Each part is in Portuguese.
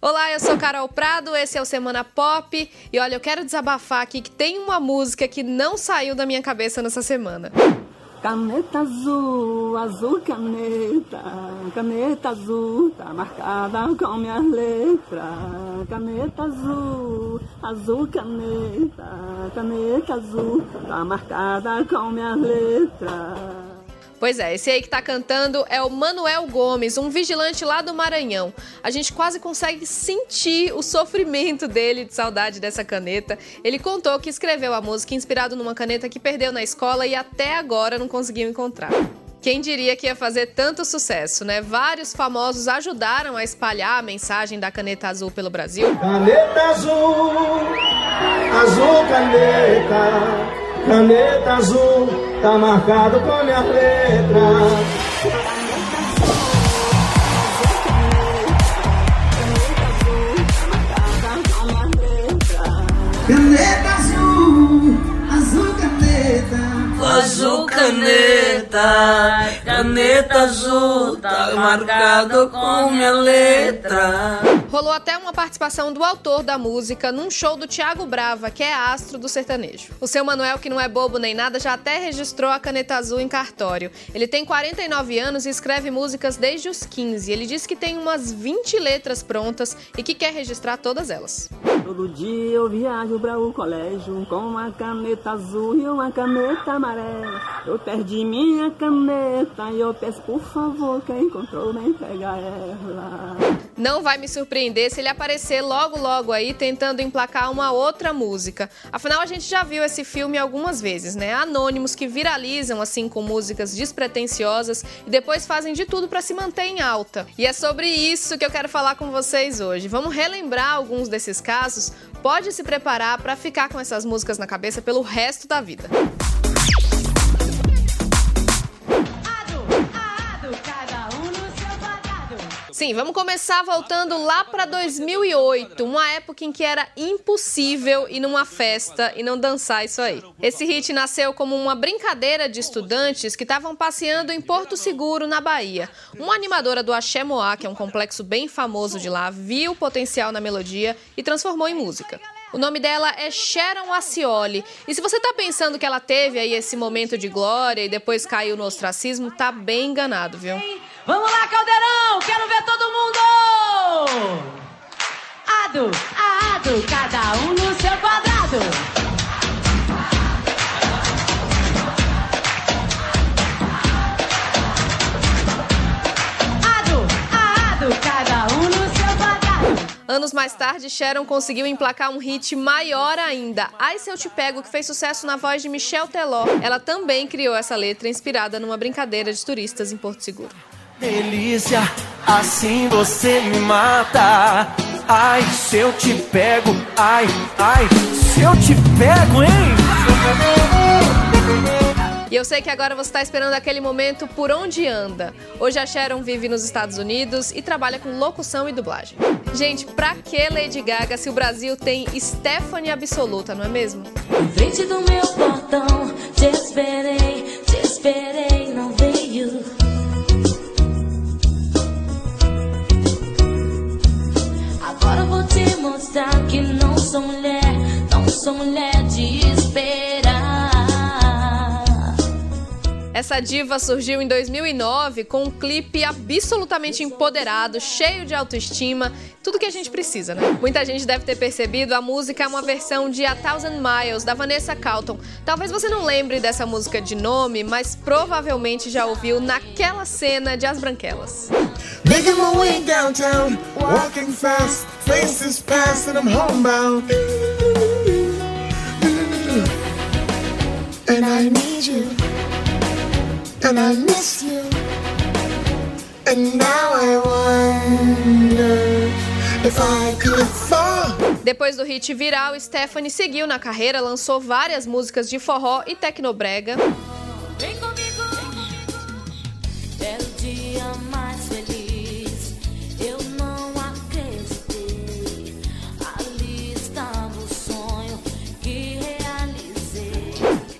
Olá, eu sou Carol Prado, esse é o Semana Pop e olha, eu quero desabafar aqui que tem uma música que não saiu da minha cabeça nessa semana. Caneta azul, azul caneta, caneta azul, tá marcada com minhas letras. Caneta azul, azul caneta, caneta azul, tá marcada com minhas letras. Pois é, esse aí que tá cantando é o Manuel Gomes, um vigilante lá do Maranhão. A gente quase consegue sentir o sofrimento dele de saudade dessa caneta. Ele contou que escreveu a música inspirado numa caneta que perdeu na escola e até agora não conseguiu encontrar. Quem diria que ia fazer tanto sucesso, né? Vários famosos ajudaram a espalhar a mensagem da caneta azul pelo Brasil. Caneta azul, azul caneta. Caneta azul, tá marcado com minha letra. Caneta azul, azul caneta. Azul caneta, caneta azul, tá marcado com minha letra. Rolou até uma participação do autor da música num show do Thiago Brava, que é astro do sertanejo. O seu Manuel, que não é bobo nem nada, já até registrou a caneta azul em cartório. Ele tem 49 anos e escreve músicas desde os 15. Ele diz que tem umas 20 letras prontas e que quer registrar todas elas. Todo dia eu viajo para o colégio com uma caneta azul e uma caneta amarela. Eu perdi minha caneta e eu peço por favor quem encontrou me entrega ela. Não vai me surpreender se ele aparecer logo logo aí tentando emplacar uma outra música. Afinal, a gente já viu esse filme algumas vezes, né? Anônimos que viralizam assim com músicas despretensiosas e depois fazem de tudo para se manter em alta. E é sobre isso que eu quero falar com vocês hoje. Vamos relembrar alguns desses casos? Pode se preparar para ficar com essas músicas na cabeça pelo resto da vida. Sim, vamos começar voltando lá para 2008, uma época em que era impossível ir numa festa e não dançar isso aí. Esse hit nasceu como uma brincadeira de estudantes que estavam passeando em Porto Seguro, na Bahia. Uma animadora do Axé Moá, que é um complexo bem famoso de lá, viu o potencial na melodia e transformou em música. O nome dela é Sharon Acioli. E se você tá pensando que ela teve aí esse momento de glória e depois caiu no ostracismo, tá bem enganado, viu? Vamos lá, Caldeirão! Quero ver todo mundo! Ado, ado, cada um no seu quadrado. Anos mais tarde, Sharon conseguiu emplacar um hit maior ainda. Ai Se Eu Te Pego, que fez sucesso na voz de Michel Teló. Ela também criou essa letra inspirada numa brincadeira de turistas em Porto Seguro. Delícia, assim você me mata. Ai, se eu te pego, ai, ai, se eu te pego, hein? E eu sei que agora você está esperando aquele momento por onde anda. Hoje a Sharon vive nos Estados Unidos e trabalha com locução e dublagem. Gente, pra que Lady Gaga se o Brasil tem Stephanie Absoluta, não é mesmo? Em frente do meu portão, te esperei, te esperei, sou mulher de esperar. Essa diva surgiu em 2009 com um clipe absolutamente empoderado, cheio de autoestima, tudo que a gente precisa, né? Muita gente deve ter percebido, a música é uma versão de A Thousand Miles, da Vanessa Carlton. Talvez você não lembre dessa música de nome, mas provavelmente já ouviu naquela cena de As Branquelas. Making my way downtown, walking fast, faces past, and I'm homebound. And I need you, and I miss you, and now I wonder if I could fall. Depois do hit viral, Stephanie seguiu na carreira, lançou várias músicas de forró e tecnobrega.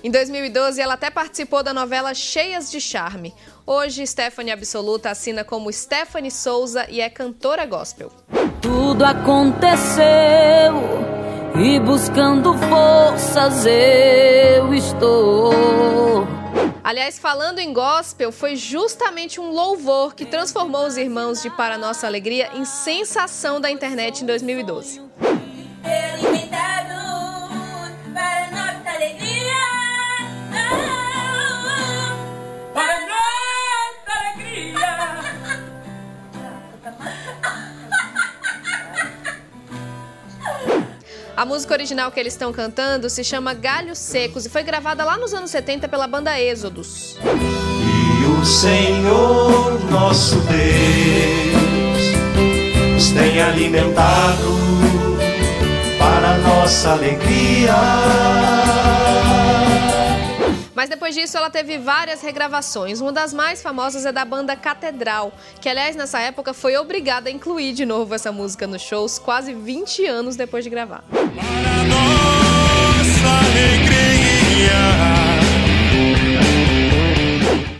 Em 2012, ela até participou da novela Cheias de Charme. Hoje, Stephanie Absoluta assina como Stephanie Souza e é cantora gospel. Tudo aconteceu e buscando forças eu estou. Aliás, falando em gospel, foi justamente um louvor que transformou os irmãos de Para Nossa Alegria em sensação da internet em 2012. A música original que eles estão cantando se chama Galhos Secos e foi gravada lá nos anos 70 pela banda Êxodos. E o Senhor nosso Deus nos tem alimentado para nossa alegria. Mas depois disso ela teve várias regravações. Uma das mais famosas é da banda Catedral, que aliás nessa época foi obrigada a incluir de novo essa música nos shows quase 20 anos depois de gravar. Para nossa alegria.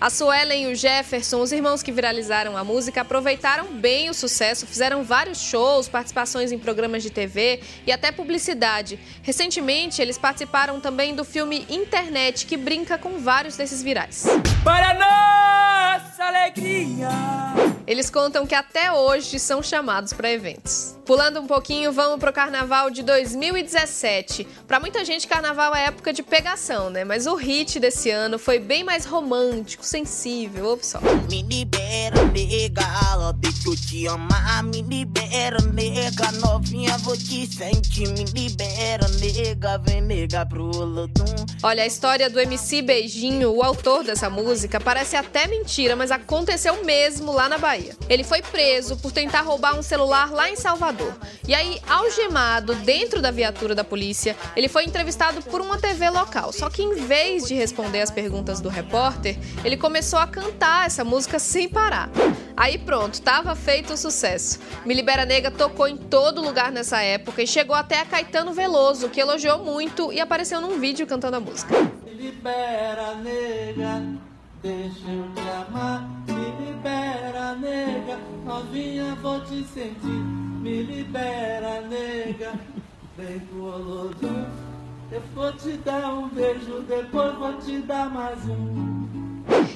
A Suelen e o Jefferson, os irmãos que viralizaram a música, aproveitaram bem o sucesso, fizeram vários shows, participações em programas de TV e até publicidade. Recentemente, eles participaram também do filme Internet, que brinca com vários desses virais. Para nossa alegria. Eles contam que até hoje são chamados para eventos. Pulando um pouquinho, vamos pro carnaval de 2017. Para muita gente, carnaval é época de pegação, né? Mas o hit desse ano foi bem mais romântico, sensível. Só. Me libera, nega, deixa eu te amar. Me libera, nega, novinha, vou te sentir. Me libera, nega, vem, nega, pro Olodum. Olha, a história do MC Beijinho, o autor dessa música, parece até mentira, mas aconteceu mesmo lá na Bahia. Ele foi preso por tentar roubar um celular lá em Salvador. E aí, algemado dentro da viatura da polícia, ele foi entrevistado por uma TV local. Só que em vez de responder as perguntas do repórter, ele começou a cantar essa música sem parar. Aí pronto, tava feito o sucesso. Me Libera Nega tocou em todo lugar nessa época e chegou até a Caetano Veloso, que elogiou muito e apareceu num vídeo cantando a música. Me libera, nega, deixa eu te amar. Me libera, nega, novinha, vou te sentir. Me libera, nega, vem pro Olodum. Eu vou te dar um beijo, depois vou te dar mais um.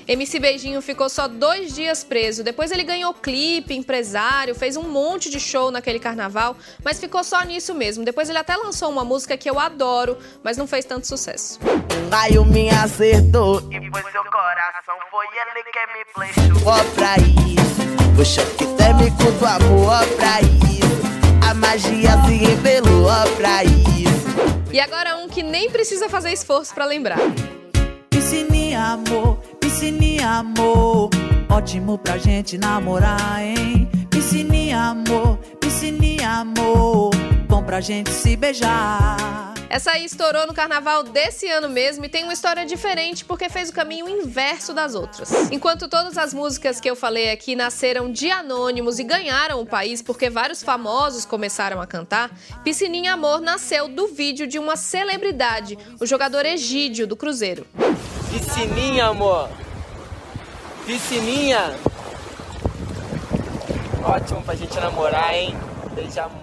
MC Beijinho ficou só dois dias preso. Depois ele ganhou clipe, empresário, fez um monte de show naquele carnaval, mas ficou só nisso mesmo. Depois ele até lançou uma música que eu adoro, mas não fez tanto sucesso. Raio me acertou e foi seu coração. Foi ele que me flechou. Ó pra isso, o choque térmico do amor, ó pra isso. A magia se revelou, ó pra isso. E agora um que nem precisa fazer esforço pra lembrar. Piscininha, amor, piscininha, amor. Ótimo pra gente namorar, hein? Piscininha, amor, piscininha, amor. Bom pra gente se beijar. Essa aí estourou no carnaval desse ano mesmo e tem uma história diferente porque fez o caminho inverso das outras. Enquanto todas as músicas que eu falei aqui nasceram de anônimos e ganharam o país porque vários famosos começaram a cantar, Piscininha Amor nasceu do vídeo de uma celebridade, o jogador Egídio do Cruzeiro. Piscininha, amor. Piscininha. Ótimo pra gente namorar, hein? Beijar muito.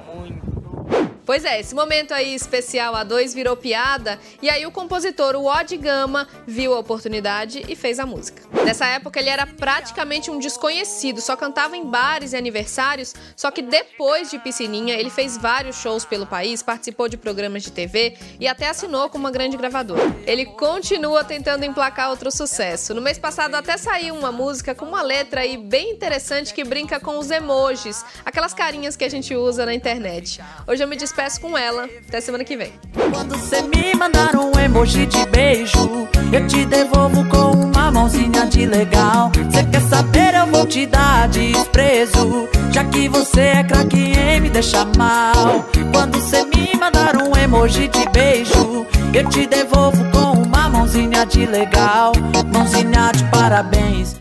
Pois é, esse momento aí especial a dois virou piada e aí o compositor, o Odd Gama, viu a oportunidade e fez a música. Nessa época ele era praticamente um desconhecido, só cantava em bares e aniversários, só que depois de Piscininha ele fez vários shows pelo país, participou de programas de TV e até assinou com uma grande gravadora. Ele continua tentando emplacar outro sucesso. No mês passado até saiu uma música com uma letra aí bem interessante que brinca com os emojis, aquelas carinhas que a gente usa na internet. Hoje eu me despeço com ela. Até semana que vem. Quando você me mandar um emoji de beijo, eu te devolvo com uma mãozinha de legal. Você quer saber, eu vou te dar desprezo, já que você é craque em me deixar mal. Quando você me mandar um emoji de beijo, eu te devolvo com uma mãozinha de legal, mãozinha de parabéns.